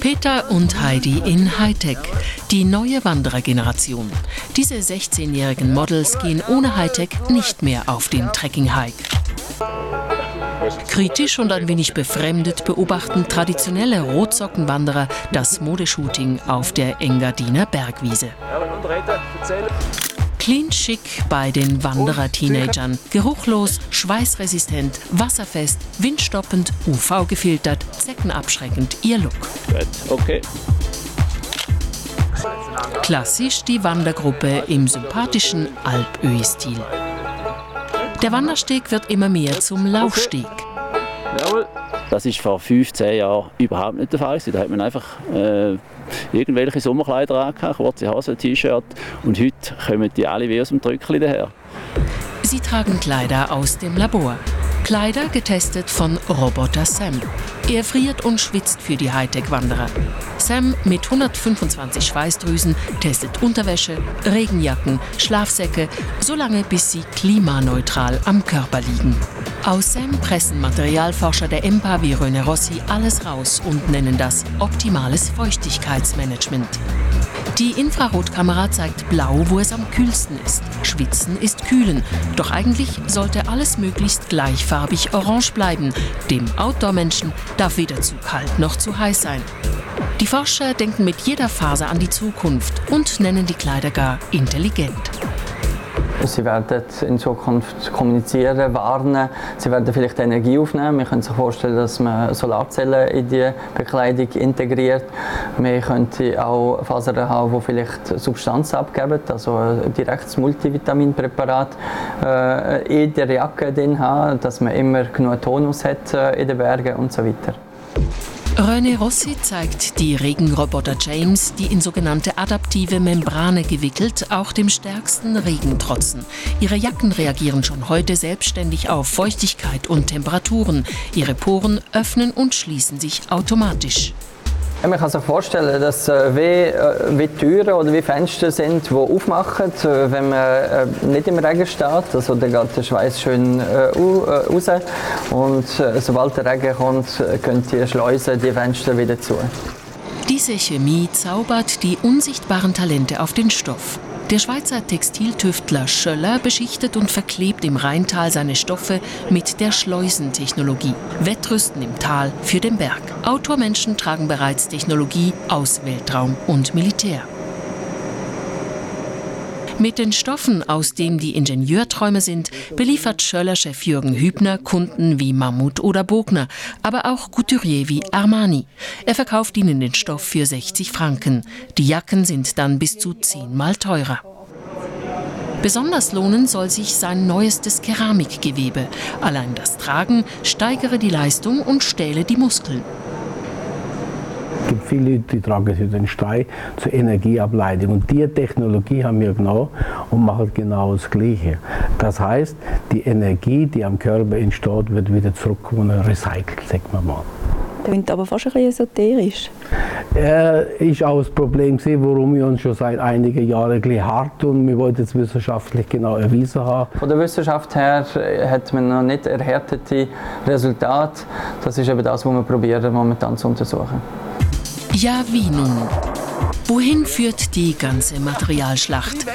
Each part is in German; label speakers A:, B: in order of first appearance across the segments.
A: Peter und Heidi in Hightech, die neue Wanderergeneration. Diese 16-jährigen Models gehen ohne Hightech nicht mehr auf den Trekking-Hike. Kritisch und ein wenig befremdet beobachten traditionelle Rotsockenwanderer das Modeshooting auf der Engadiner Bergwiese. Clean chic bei den Wanderer-Teenagern. Geruchlos, schweißresistent, wasserfest, windstoppend, UV-gefiltert, zeckenabschreckend ihr Look.
B: Okay.
A: Klassisch die Wandergruppe im sympathischen Alpöhi-Stil. Der Wandersteg wird immer mehr zum Laufsteg.
B: Jawohl. Das ist vor 15 Jahren überhaupt nicht der Fall. Da hat man einfach äh, irgendwelche Sommerkleider an, kurze Hosen, T-Shirt. Und heute kommen die alle wie aus dem Drückli daher.
A: Sie tragen Kleider aus dem Labor. Kleider getestet von Roboter Sam. Er friert und schwitzt für die Hightech-Wanderer. Sam mit 125 Schweißdrüsen testet Unterwäsche, Regenjacken, Schlafsäcke, solange bis sie klimaneutral am Körper liegen. Aus Sam pressen Materialforscher der EMPA wie Röne Rossi alles raus und nennen das optimales Feuchtigkeitsmanagement. Die Infrarotkamera zeigt blau, wo es am kühlsten ist. Schwitzen ist kühlen. Doch eigentlich sollte alles möglichst gleichfarbig orange bleiben. Dem Outdoor-Menschen darf weder zu kalt noch zu heiß sein. Die Forscher denken mit jeder Phase an die Zukunft und nennen die Kleider gar intelligent.
C: Sie werden in Zukunft kommunizieren, warnen. Sie werden vielleicht Energie aufnehmen. Wir können sich vorstellen, dass man Solarzellen in die Bekleidung integriert. Wir könnten auch Fasern haben, die vielleicht Substanzen abgeben, also ein direktes Multivitaminpräparat äh, in der Jacke drin haben, dass man immer genug Tonus hat äh, in den Bergen und so weiter.
A: René Rossi zeigt die Regenroboter James, die in sogenannte adaptive Membrane gewickelt, auch dem stärksten Regen trotzen. Ihre Jacken reagieren schon heute selbstständig auf Feuchtigkeit und Temperaturen. Ihre Poren öffnen und schließen sich automatisch.
C: Man kann sich vorstellen, dass äh, wie, äh, wie Türen oder wie Fenster sind, die aufmachen, äh, wenn man äh, nicht im Regen steht. Also dann geht der Schweiß schön äh, raus. Und sobald der Regen kommt, können die Schleusen die Fenster wieder zu.
A: Diese Chemie zaubert die unsichtbaren Talente auf den Stoff. Der Schweizer Textiltüftler Schöller beschichtet und verklebt im Rheintal seine Stoffe mit der Schleusentechnologie. Wettrüsten im Tal für den Berg. Autormenschen tragen bereits Technologie aus Weltraum und Militär. Mit den Stoffen, aus denen die Ingenieurträume sind, beliefert Schöller-Chef Jürgen Hübner Kunden wie Mammut oder Bogner, aber auch Couturier wie Armani. Er verkauft ihnen den Stoff für 60 Franken. Die Jacken sind dann bis zu zehnmal teurer. Besonders lohnen soll sich sein neuestes Keramikgewebe. Allein das Tragen steigere die Leistung und stähle die Muskeln.
D: Viele Leute, die tragen sich den Stein zur Energieableitung. Und diese Technologie haben wir genommen und machen genau das Gleiche. Das heißt, die Energie, die am Körper entsteht, wird wieder zurückgewonnen, recycelt, sagt man mal.
E: Klingt aber fast ein bisschen esoterisch.
D: Äh, ist auch das Problem gewesen, warum wir uns schon seit einigen Jahren ein bisschen hart tun. Wir wollten es wissenschaftlich genau erwiesen haben.
C: Von der Wissenschaft her hat man noch nicht erhärtete Resultate. Das ist eben das, was wir probieren momentan zu untersuchen.
A: Ja, wie nun? Wohin führt die ganze Materialschlacht?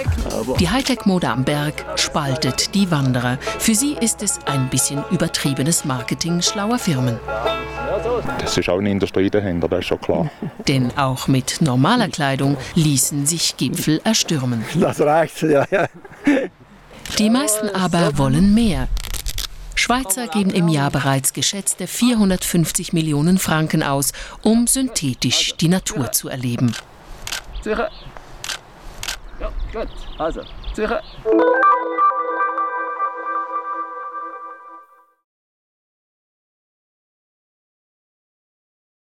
A: Die Hightech-Mode am Berg spaltet die Wanderer. Für sie ist es ein bisschen übertriebenes Marketing schlauer Firmen.
F: Das ist auch eine Industrie dahinter, das ist schon klar.
A: Denn auch mit normaler Kleidung ließen sich Gipfel erstürmen.
D: Das reicht, ja, ja.
A: Die meisten aber wollen mehr. Schweizer geben im Jahr bereits geschätzte 450 Millionen Franken aus, um synthetisch die Natur zu erleben.
C: Sicher. Ja, gut. Also, sicher.